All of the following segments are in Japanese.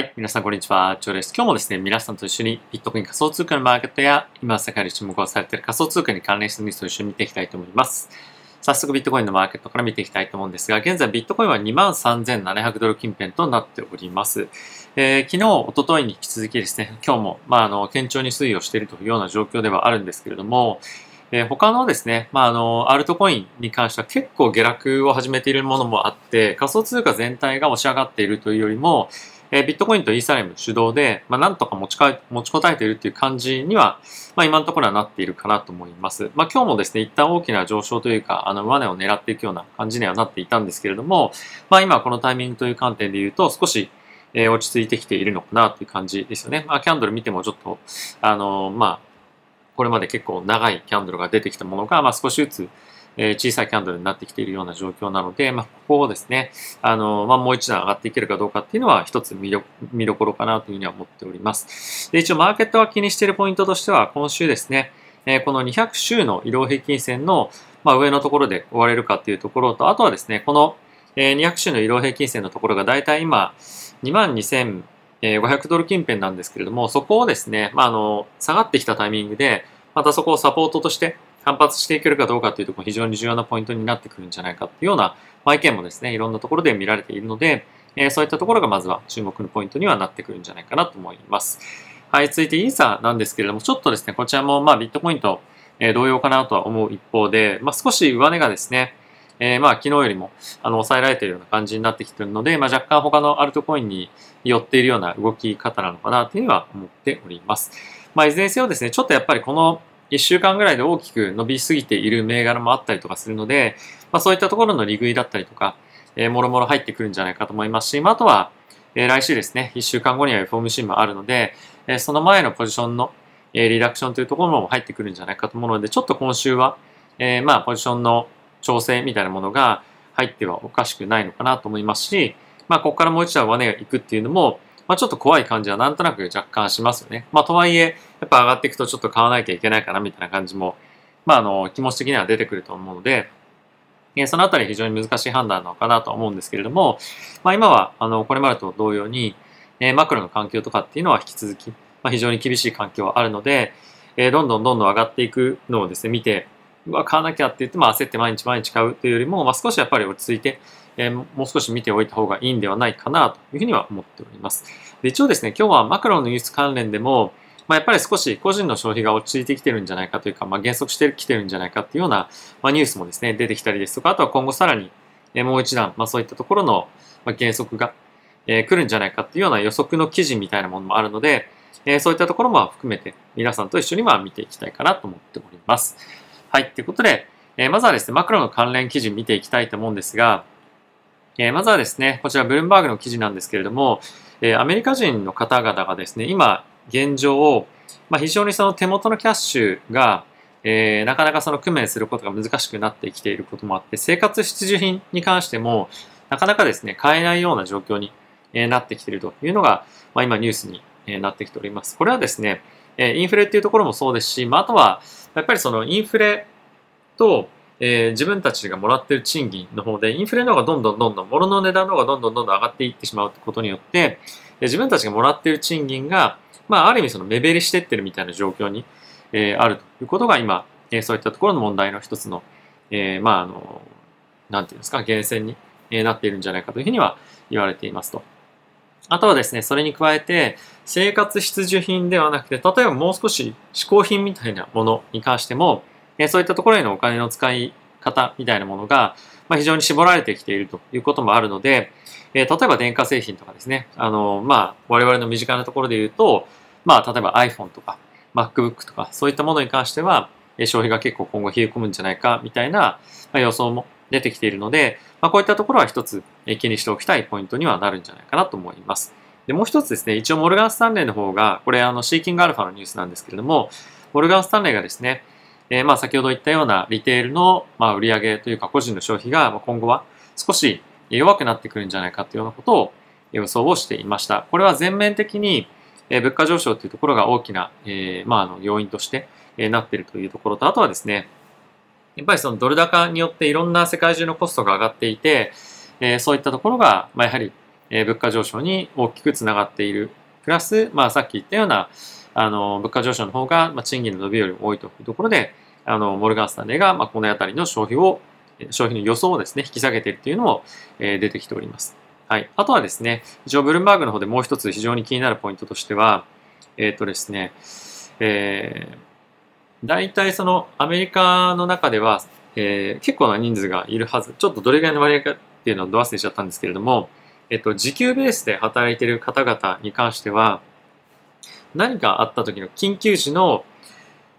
はい。皆さん、こんにちは。チョウです。今日もですね、皆さんと一緒にビットコイン仮想通貨のマーケットや、今世界で注目をされている仮想通貨に関連したニュースを一緒に見ていきたいと思います。早速、ビットコインのマーケットから見ていきたいと思うんですが、現在ビットコインは23,700ドル近辺となっております。えー昨日、一昨日に引き続きですね、今日も、まあ、あの、堅調に推移をしているというような状況ではあるんですけれども、えー他のですね、まあ、あの、アルトコインに関しては結構下落を始めているものもあって、仮想通貨全体が押し上がっているというよりも、えービットコインとイーサリアム主導で、まあ、なんとか持ちか持ちこたえているっていう感じには、まあ、今のところはなっているかなと思います。まあ、今日もですね、一旦大きな上昇というか、あの、上値を狙っていくような感じにはなっていたんですけれども、まあ、今このタイミングという観点で言うと、少し、えー落ち着いてきているのかなという感じですよね。まあ、キャンドル見てもちょっと、あのまあ、これまで結構長いキャンドルが出てきたものが、まあ、少しずつ、え小さいキャンドルになってきているような状況なので、まあ、ここをですね、あの、まあ、もう一段上がっていけるかどうかっていうのは一つ見ど見どころかなというふうには思っております。で、一応マーケットが気にしているポイントとしては、今週ですね、えーこの200週の移動平均線の、まあ、上のところで終われるかっていうところと、あとはですね、この、えー200週の移動平均線のところがだいたい今、22,500ドル近辺なんですけれども、そこをですね、まあ、あの、下がってきたタイミングで、またそこをサポートとして反発していけるかどうかというところ非常に重要なポイントになってくるんじゃないかというような、まあ、意見もですね、いろんなところで見られているので、えーそういったところがまずは注目のポイントにはなってくるんじゃないかなと思います。はい、続いてイーサなんですけれども、ちょっとですね、こちらもまあビットコインと、え同様かなとは思う一方で、まあ、少し上値がですね、えーまあ昨日よりもあの抑えられているような感じになってきているので、まあ、若干他のアルトコインに寄っているような動き方なのかなというのは思っております。まあ、いずれにせよですね、ちょっとやっぱりこの1週間ぐらいで大きく伸びすぎている銘柄もあったりとかするので、まあ、そういったところの利食いだったりとか、えーもろもろ入ってくるんじゃないかと思いますし、まあ、あとは、えー来週ですね、1週間後には FOMC もあるので、えーその前のポジションの、えーリダクションというところも入ってくるんじゃないかと思うので、ちょっと今週は、えーまあ、ポジションの調整みたいなものが入ってはおかしくないのかなと思いますし、まあ、ここからもう一度上値が行くっていうのも、まあ、ちょっと怖い感じはなんとなく若干しますよね。まあ、とはいえ、やっぱ上がっていくとちょっと買わなきゃいけないかなみたいな感じも、まあ、あの、気持ち的には出てくると思うので、えーそのあたり非常に難しい判断なのかなとは思うんですけれども、まあ、今は、あの、これまでと同様に、えマクロの環境とかっていうのは引き続き、まあ、非常に厳しい環境はあるので、えどんどんどんどん上がっていくのをですね、見て、うわ、買わなきゃって言って、まあ、焦って毎日毎日買うというよりも、まあ、少しやっぱり落ち着いて、えーもう少し見ておいた方がいいんではないかなというふうには思っております。で一応ですね、今日はマクロのニュース関連でも、まあ、やっぱり少し個人の消費が落ち着いてきてるんじゃないかというか、まあ、減速してきてるんじゃないかっていうような、まあ、ニュースもですね、出てきたりですとか、あとは今後さらに、えもう一段、まあ、そういったところの、まあ、減速が、え来るんじゃないかっていうような予測の記事みたいなものもあるので、えそういったところも含めて皆さんと一緒にま見ていきたいかなと思っております。はい。ということで、えまずはですね、マクロの関連記事見ていきたいと思うんですが、えまずはですね、こちらブルームバーグの記事なんですけれども、えアメリカ人の方々がですね、今、現状を、まあ、非常にその手元のキャッシュが、えーなかなかその工面することが難しくなってきていることもあって、生活必需品に関しても、なかなかですね、買えないような状況に、えなってきているというのが、まあ、今ニュースに、えなってきております。これはですね、えインフレっていうところもそうですし、まあ、あとは、やっぱりそのインフレと、えー自分たちがもらっている賃金の方で、インフレの方がどんどんどんどん、物の値段の方がどんどんどんどん上がっていってしまうことによって、自分たちがもらっている賃金が、まあ、ある意味その目減りしてってるみたいな状況に、えーあるということが今、えーそういったところの問題の一つの、えーまあ、あの、なんていうんですか、源泉に、えーなっているんじゃないかというふうには言われていますと。あとはですね、それに加えて、生活必需品ではなくて、例えばもう少し嗜好品みたいなものに関しても、えそういったところへのお金の使い方みたいなものが、まあ、非常に絞られてきているということもあるので、えー例えば電化製品とかですね、あの、まあ、我々の身近なところで言うと、まあ、例えば iPhone とか MacBook とか、そういったものに関しては、消費が結構今後冷え込むんじゃないか、みたいな、予想も出てきているので、まあ、こういったところは一つ気にしておきたいポイントにはなるんじゃないかなと思います。で、もう一つですね、一応モルガン・スタンレーの方が、これあの、シーキングアルファのニュースなんですけれども、モルガン・スタンレーがですね、えーまあ先ほど言ったようなリテールの、まあ、売上というか個人の消費が今後は少し弱くなってくるんじゃないかというようなことを予想をしていました。これは全面的に物価上昇というところが大きな、えーまあ、あの要因として、なっているというところと、あとはですね、やっぱりそのドル高によっていろんな世界中のコストが上がっていて、えーそういったところが、まあ、やはり、物価上昇に大きくつながっている。プラス、まあ、さっき言ったような、あの、物価上昇の方が、まあ、賃金の伸びよりも多いというところで、あの、モルガン・スタンレーが、まあ、この辺りの消費を、消費の予想をですね、引き下げているというのも、えー、出てきております。はい。あとはですね、一応、ブルームバーグの方でもう一つ非常に気になるポイントとしては、えっ、ー、とですね、えー、大体そのアメリカの中では、えー、結構な人数がいるはず。ちょっとどれぐらいの割合かっていうのをど忘れしちゃったんですけれども、えっと、時給ベースで働いている方々に関しては、何かあった時の緊急時の、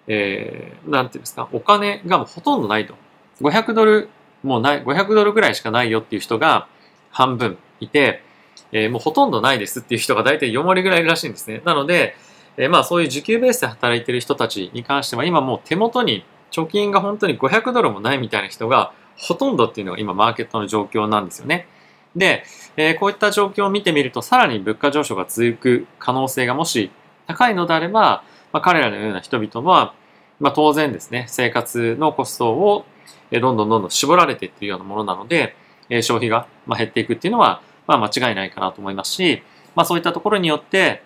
えー、なんていうんですか、お金がもうほとんどないと。500ドル、もうない、500ドルぐらいしかないよっていう人が半分いて、えー、もうほとんどないですっていう人が大体4割ぐらいいるらしいんですね。なので、えー、まあそういう時給ベースで働いてる人たちに関しては今もう手元に貯金が本当に500ドルもないみたいな人がほとんどっていうのが今マーケットの状況なんですよね。で、えー、こういった状況を見てみると、さらに物価上昇が続く可能性がもし高いのであれば、まあ、彼らのような人々は、まあ、当然ですね、生活のコストをどんどんどんどん絞られていっているようなものなので、消費が減っていくっていうのは、まあ、間違いないかなと思いますし、まあ、そういったところによって、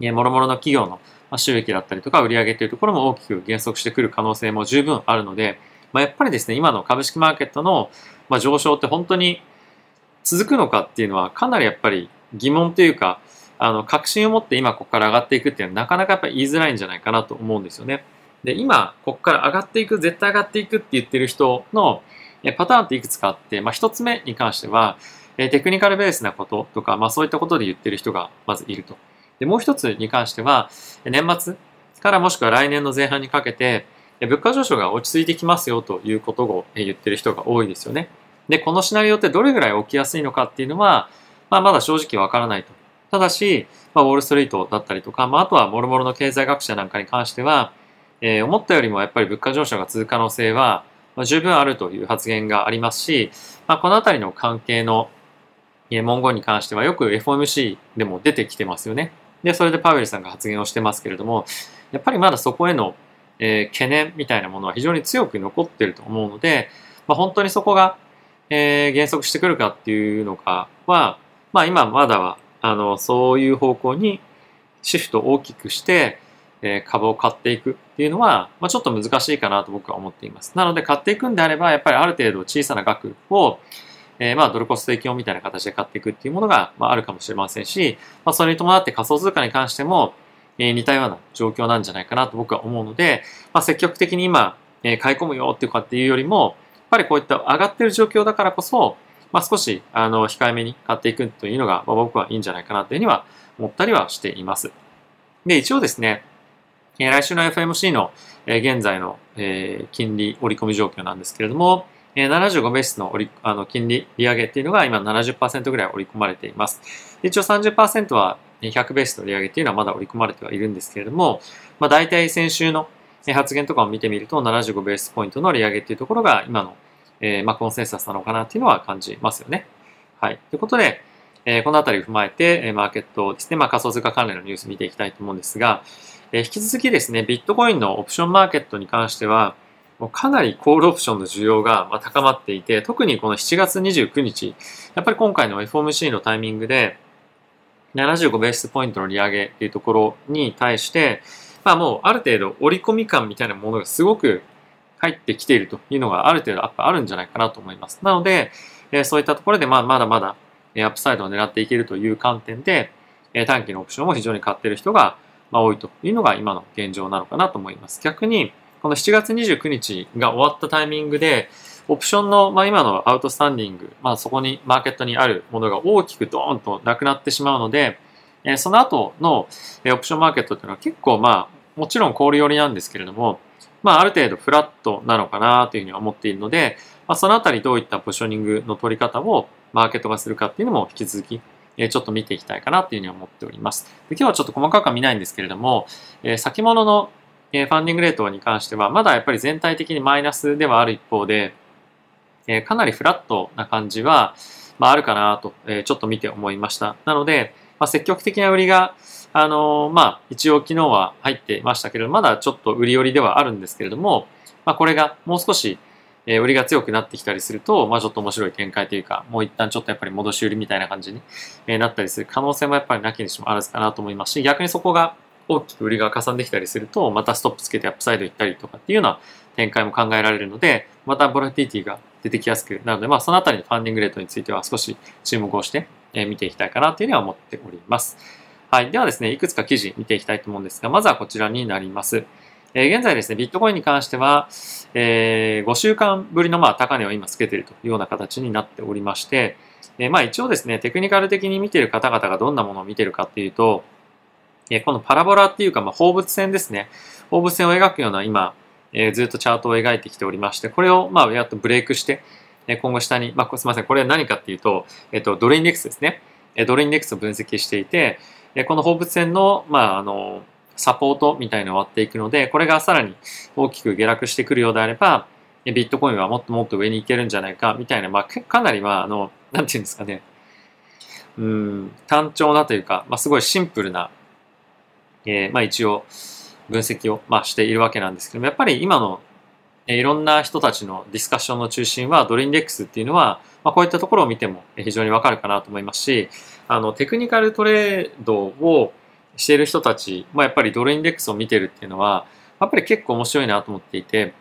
もろもろの企業の収益だったりとか売上というところも大きく減速してくる可能性も十分あるので、まあ、やっぱりですね、今の株式マーケットの上昇って本当に続くのかっていうのはかなりやっぱり疑問というか、あの、確信を持って今ここから上がっていくっていうのはなかなかやっぱり言いづらいんじゃないかなと思うんですよね。で、今、ここから上がっていく、絶対上がっていくって言ってる人のパターンっていくつかあって、まあ一つ目に関しては、テクニカルベースなこととか、まあそういったことで言ってる人がまずいると。で、もう一つに関しては、年末からもしくは来年の前半にかけて、物価上昇が落ち着いてきますよということを言ってる人が多いですよね。で、このシナリオってどれぐらい起きやすいのかっていうのは、まあ、まだ正直わからないと。ただし、まあ、ウォールストリートだったりとか、まあ、あとは諸々の経済学者なんかに関しては、えー、思ったよりもやっぱり物価上昇が続く可能性は、まあ、十分あるという発言がありますし、まあ、このあたりの関係の文言に関してはよく FOMC でも出てきてますよね。で、それでパウエルさんが発言をしてますけれども、やっぱりまだそこへの、えー、懸念みたいなものは非常に強く残っていると思うので、まあ、本当にそこがえー、減速してくるかっていうのかは、まあ今まだは、あの、そういう方向にシフトを大きくして、えー、株を買っていくっていうのは、まあちょっと難しいかなと僕は思っています。なので買っていくんであれば、やっぱりある程度小さな額を、えー、まあドルコスト提供みたいな形で買っていくっていうものが、まあ、あるかもしれませんし、まあそれに伴って仮想通貨に関しても、えー、似たような状況なんじゃないかなと僕は思うので、まあ積極的に今、えー、買い込むよっていうかっていうよりも、やっぱりこういった上がってる状況だからこそ、まあ、少しあの控えめに買っていくというのが、まあ、僕はいいんじゃないかなというふうには思ったりはしています。で、一応ですね、え来週の FMC の、え現在の、え金利織り込み状況なんですけれども、え75ベースの折りあの金利利上げっていうのが今70%ぐらい織り込まれています。一応30%は100ベースの利上げっていうのはまだ織り込まれてはいるんですけれども、まあ、大体先週の発言とかを見てみると75ベースポイントの利上げっていうところが今のえー、まあ、コンセンサスなのかなっていうのは感じますよね。はい。ということで、えー、このあたりを踏まえて、えマーケットですね、まあ、仮想通貨関連のニュース見ていきたいと思うんですが、えー、引き続きですね、ビットコインのオプションマーケットに関しては、もうかなりコールオプションの需要が高まっていて、特にこの7月29日、やっぱり今回の FOMC のタイミングで、75ベースポイントの利上げっていうところに対して、まあもうある程度折り込み感みたいなものがすごく入ってきているというのがある程度やっぱあるんじゃないかなと思います。なので、えそういったところでまあまだまだアップサイドを狙っていけるという観点で、短期のオプションを非常に買っている人が多いというのが今の現状なのかなと思います。逆に、この7月29日が終わったタイミングで、オプションの、ま、今のアウトスタンディング、まあ、そこにマーケットにあるものが大きくドーンとなくなってしまうので、えその後の、えオプションマーケットっていうのは結構まあ、もちろん氷寄りなんですけれども、まあ、ある程度フラットなのかなというふうに思っているので、まあ、そのあたりどういったポジショニングの取り方をマーケットがするかっていうのも引き続き、えちょっと見ていきたいかなというふうに思っております。で今日はちょっと細かくは見ないんですけれども、え先物のえファンディングレートに関しては、まだやっぱり全体的にマイナスではある一方で、えかなりフラットな感じは、まあ、あるかなと、えちょっと見て思いました。なので、まあ、積極的な売りがあのまあ、一応昨日は入っていましたけれど、まだちょっと売り寄りではあるんですけれども、まあ、これがもう少し、え売りが強くなってきたりすると、まあちょっと面白い展開というか、もう一旦ちょっとやっぱり戻し売りみたいな感じに、えなったりする。可能性もやっぱりなきにしもあるかなと思いますし、逆にそこが大きく売りがかさんできたりすると、またストップつけてアップサイド行ったりとかっていうような展開も考えられるので、またボラティティが出てきやすくなるので、まあそのあたりのファンディングレートについては少し注目をして、え見ていきたいかなというふうには思っております。はい。ではですね、いくつか記事見ていきたいと思うんですが、まずはこちらになります。え、現在ですね、ビットコインに関しては、え、5週間ぶりのまあ高値を今つけているというような形になっておりまして、え、まあ一応ですね、テクニカル的に見ている方々がどんなものを見ているかっていうと、え、このパラボラっていうか、まあ放物線ですね。放物線を描くような今、え、ずっとチャートを描いてきておりまして、これをまあやっとブレイクして、え、今後下に、まあすみません、これは何かっていうと、えっ、と、ドルインデックスですね。え、ドルインデックスを分析していて、え、この放物線の、まああの、サポートみたいなのを割っていくので、これがさらに大きく下落してくるようであれば、ビットコインはもっともっと上に行けるんじゃないか、みたいな、まあ、かなり、まあ、あの、なんていうんですかね、うん、単調なというか、まあ、すごいシンプルな、えー、まあ、一応、分析を、まあ、しているわけなんですけども、やっぱり今の、え、いろんな人たちのディスカッションの中心は、ドルインデックスっていうのは、まあ、こういったところを見ても非常にわかるかなと思いますし、あの、テクニカルトレードを、している人たち、まあ、やっぱりドルインデックスを見てるっていうのは、やっぱり結構面白いなと思っていて、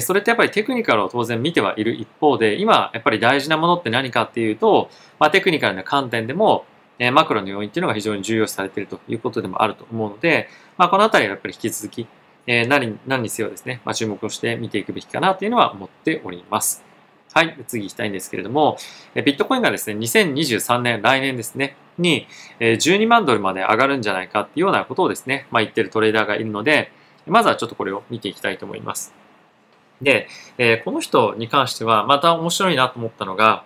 それってやっぱりテクニカルを当然見てはいる一方で、今やっぱり大事なものって何かっていうと、まあ、テクニカルな観点でも、マクロの要因っていうのが非常に重要視されているということでもあると思うので、まあ、このあたりはやっぱり引き続き、えー、何何にせよですね、まあ、注目をして見ていくべきかなというのは思っております。はい、次行きたいんですけれども、えビットコインがですね、2023年、来年ですね、にえ12万ドルまで上がるんじゃないかっていうようなことをですね、まあ、言ってるトレーダーがいるので、まずはちょっとこれを見ていきたいと思います。で、えこの人に関してはまた面白いなと思ったのが、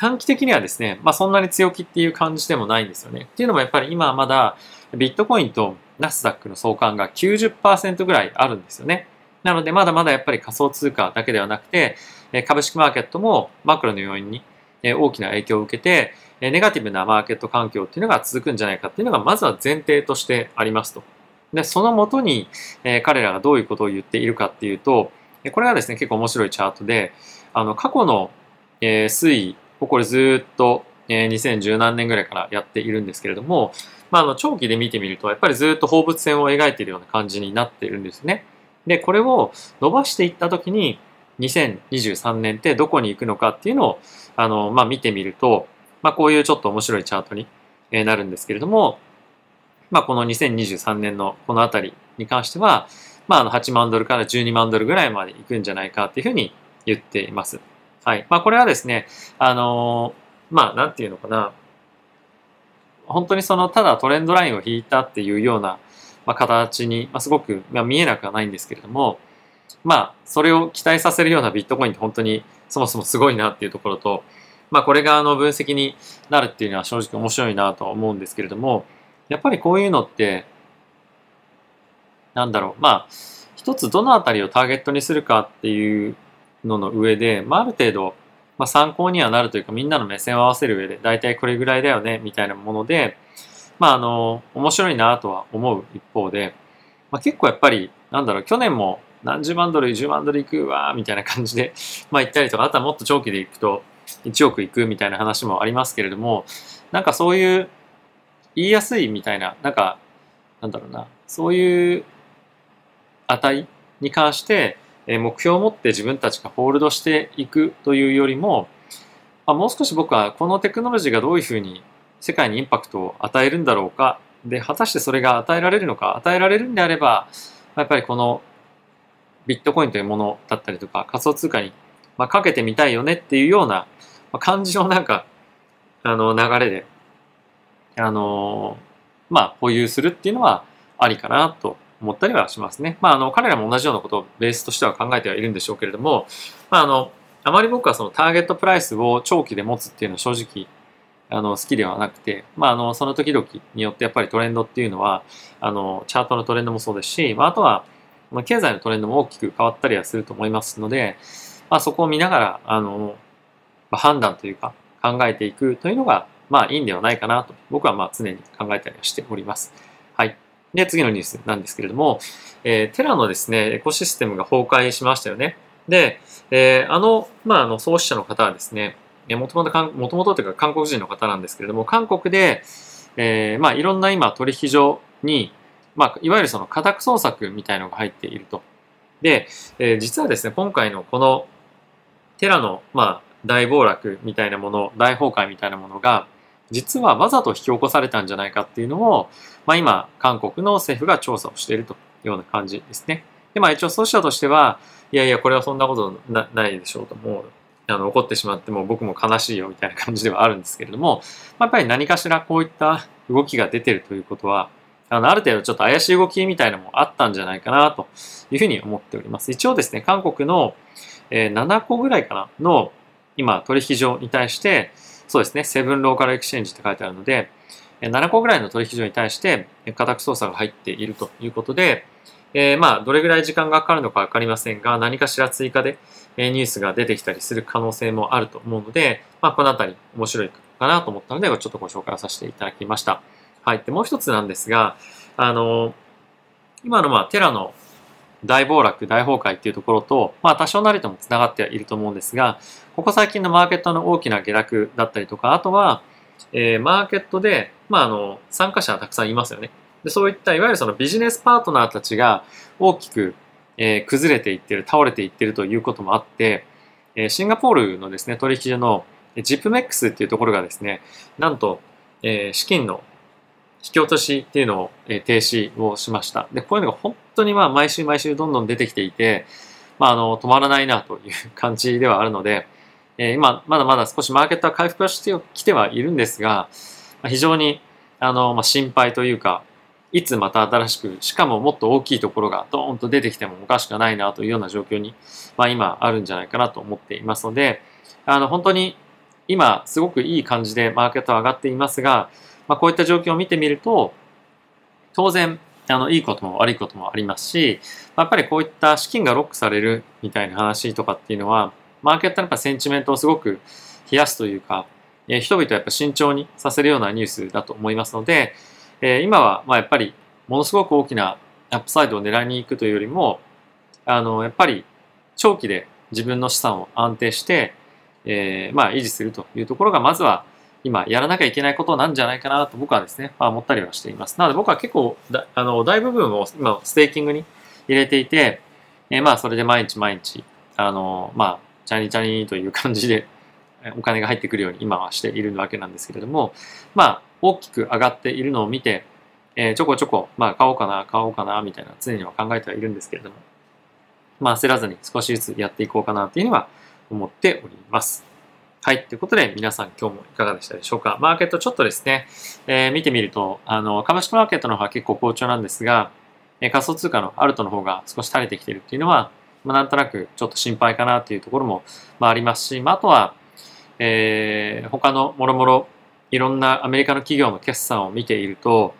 短期的にはですね、まあそんなに強気っていう感じでもないんですよね。っていうのもやっぱり今はまだビットコインとナスダックの相関が90%ぐらいあるんですよね。なのでまだまだやっぱり仮想通貨だけではなくて、株式マーケットもマクロの要因に大きな影響を受けて、ネガティブなマーケット環境っていうのが続くんじゃないかっていうのがまずは前提としてありますと。で、そのもとに、彼らがどういうことを言っているかっていうと、これがですね、結構面白いチャートで、あの、過去の、推移をこれずっと、2010何年ぐらいからやっているんですけれども、まあ、あの、長期で見てみると、やっぱりずっと放物線を描いているような感じになっているんですね。で、これを伸ばしていったときに、2023年ってどこに行くのかっていうのを、あの、まあ、見てみると、まあ、こういうちょっと面白いチャートになるんですけれども、まあ、この2023年のこのあたりに関しては、まあ、あの8万ドルから12万ドルぐらいまで行くんじゃないかっていうふうに言っています。はい。まあ、これはですね、あのまあ、なんていうのかな、本当にその、ただトレンドラインを引いたっていうような、まあ、形に、まあ、すごく、まあ、見えなくはないんですけれども、まあ、それを期待させるようなビットコインって本当にそもそもすごいなっていうところと、まあ、これがあの分析になるっていうのは正直面白いなとは思うんですけれども、やっぱりこういうのって、なんだろう、まあ、一つどのあたりをターゲットにするかっていうのの上で、まあ、ある程度、まあ、参考にはなるというか、みんなの目線を合わせる上で、だいたいこれぐらいだよね、みたいなもので、まあ、あの、面白いなとは思う一方で、まあ、結構やっぱり、なんだろう、去年も何十万ドル、10万ドルいくわ、みたいな感じで、まあ、行ったりとか、あとはもっと長期で行くと、1億いくみたいな話もありますけれども、なんかそういう、言いやすいみたいな、なんか、なんだろうな、そういう値に関して、目標を持って自分たちがホールドしていくというよりも、まあ、もう少し僕はこのテクノロジーがどういうふうに世界にインパクトを与えるんだろうか、で、果たしてそれが与えられるのか、与えられるんであれば、やっぱりこのビットコインというものだったりとか仮想通貨に、まあ、かけてみたいよねっていうような感じのなんか、あの流れで、あのまあ保有するっていうのはありかなと思ったりはしますね。まああの彼らも同じようなことをベースとしては考えてはいるんでしょうけれども、まああの、あまり僕はそのターゲットプライスを長期で持つっていうのは正直あの好きではなくて、まあ、あのその時々によってやっぱりトレンドっていうのはあのチャートのトレンドもそうですし、まあ、あとはまあ、経済のトレンドも大きく変わったりはすると思いますので、まあ、そこを見ながら、あの、まあ、判断というか考えていくというのが、まあいいんではないかなと、僕はまあ常に考えたりはしております。はい。で、次のニュースなんですけれども、えー、テラのですね、エコシステムが崩壊しましたよね。で、えー、あの、まあ、あの、創始者の方はですね、もともと、もともとというか韓国人の方なんですけれども、韓国で、えー、まあ、いろんな今取引所に、まあ、いわゆるその家宅捜索みたいのが入っていると。で、えー、実はですね、今回のこのテラの、まあ、大暴落みたいなもの、大崩壊みたいなものが、実はわざと引き起こされたんじゃないかっていうのを、まあ、今、韓国の政府が調査をしているというような感じですね。で、まあ一応、そうしたとしては、いやいや、これはそんなことないでしょうと、もう、あの、怒ってしまっても僕も悲しいよみたいな感じではあるんですけれども、まあ、やっぱり何かしらこういった動きが出てるということは、あの、ある程度ちょっと怪しい動きみたいなのもあったんじゃないかなというふうに思っております。一応ですね、韓国の、え、7個ぐらいかなの今取引所に対して、そうですね、セブンローカルエクシェンジって書いてあるので、7個ぐらいの取引所に対して家宅捜査が入っているということで、えー、まあ、どれぐらい時間がかかるのかわかりませんが、何かしら追加でニュースが出てきたりする可能性もあると思うので、まあ、このあたり面白いかなと思ったので、ちょっとご紹介させていただきました。はい。で、もう一つなんですが、あの、今のまあ、テラの大暴落、大崩壊っていうところと、まあ多少なりとも繋がってはいると思うんですが、ここ最近のマーケットの大きな下落だったりとか、あとは、えー、マーケットで、まああの、参加者たくさんいますよね。でそういったいわゆるそのビジネスパートナーたちが大きく、えー、崩れていってる、倒れていってるということもあって、えー、シンガポールのですね、取引所の ZIPMEX っていうところがですね、なんと、えー、資金の引き落としっていうのを、え停止をしました。で、こういうのが本当にまあ毎週毎週どんどん出てきていて、まああの、止まらないなという感じではあるので、えー、今、まだまだ少しマーケットは回復はしてきてはいるんですが、まあ、非常に、あの、まあ、心配というか、いつまた新しく、しかももっと大きいところがドーンと出てきてもおかしくないなというような状況に、まあ今あるんじゃないかなと思っていますので、あの、本当に今すごくいい感じでマーケットは上がっていますが、まあ、こういった状況を見てみると、当然、あの、いいことも悪いこともありますし、やっぱりこういった資金がロックされるみたいな話とかっていうのは、マーケットのやっぱセンチメントをすごく冷やすというか、えー、人々をやっぱ慎重にさせるようなニュースだと思いますので、えー、今は、まあやっぱり、ものすごく大きなアップサイドを狙いに行くというよりも、あの、やっぱり、長期で自分の資産を安定して、えー、まあ維持するというところが、まずは今やらなきゃいけないことなんじゃないかなと僕はですね、まあ、思ったりはしています。なので僕は結構だあの大部分を今ステーキングに入れていて、えー、まあそれで毎日毎日、あの、まあ、チャリチャリという感じでお金が入ってくるように今はしているわけなんですけれども、まあ大きく上がっているのを見て、えー、ちょこちょこ、まあ買おうかな、買おうかな、みたいな常には考えてはいるんですけれども、まあ焦らずに少しずつやっていこうかなというには思っております。はい。ということで、皆さん今日もいかがでしたでしょうか？マーケットちょっとですね、えー、見てみると、あの、株式マーケットの方は結構好調なんですが、えー、仮想通貨のアルトの方が少し垂れてきているっていうのは、まあ、なんとなくちょっと心配かなっていうところも、まあ、ありますし、まあ、あとは、えー、他のもろもろ、いろんなアメリカの企業の決算を見ていると、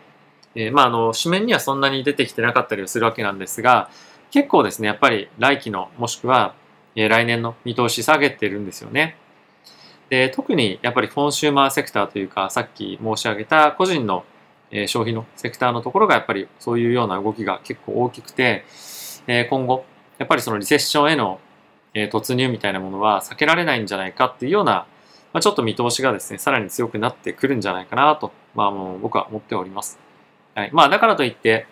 えー、まあ、あの、紙面にはそんなに出てきてなかったりするわけなんですが、結構ですね、やっぱり来期の、もしくは、えー、来年の見通し下げてるんですよね。で、特にやっぱりコンシューマーセクターというか、さっき申し上げた個人の消費のセクターのところがやっぱりそういうような動きが結構大きくて、今後、やっぱりそのリセッションへの突入みたいなものは避けられないんじゃないかっていうような、ちょっと見通しがですね、さらに強くなってくるんじゃないかなと、まあもう僕は思っております。はい。まあだからといって、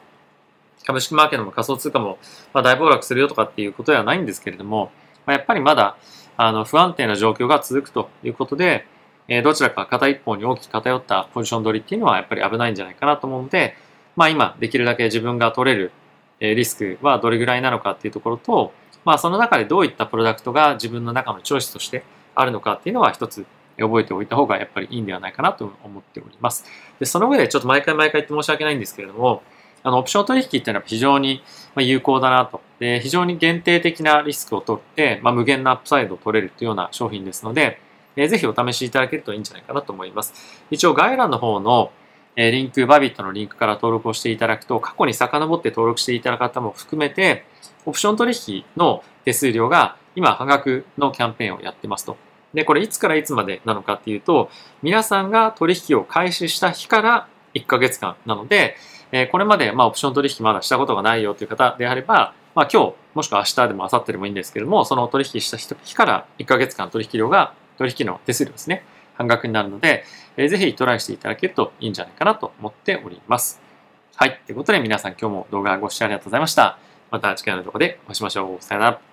株式マーケットも仮想通貨も、ま、大暴落するよとかっていうことではないんですけれども、まあ、やっぱりまだあの、不安定な状況が続くということで、えどちらか片一方に大きく偏ったポジション取りっていうのはやっぱり危ないんじゃないかなと思うので、まあ今できるだけ自分が取れるリスクはどれぐらいなのかっていうところと、まあその中でどういったプロダクトが自分の中のチョイスとしてあるのかっていうのは一つ覚えておいた方がやっぱりいいんではないかなと思っております。で、その上でちょっと毎回毎回言って申し訳ないんですけれども、あの、オプション取引っていうのは非常に有効だなと。で、非常に限定的なリスクを取って、まあ、無限なアップサイドを取れるというような商品ですので、えー、ぜひお試しいただけるといいんじゃないかなと思います。一応概要欄の方の、え、リンク、バビットのリンクから登録をしていただくと、過去に遡って登録していただく方も含めて、オプション取引の手数料が今半額のキャンペーンをやってますと。で、これいつからいつまでなのかっていうと、皆さんが取引を開始した日から1ヶ月間なので、えこれまで、まあ、オプション取引まだしたことがないよという方であれば、まあ、今日もしくは明日でも明後日でもいいんですけどもその取引した日から1ヶ月間取引量が取引の手数料ですね。半額になるので、えー、ぜひトライしていただけるといいんじゃないかなと思っております。はい。ということで皆さん今日も動画ご視聴ありがとうございました。また次回の動画でお会いしましょう。さよなら。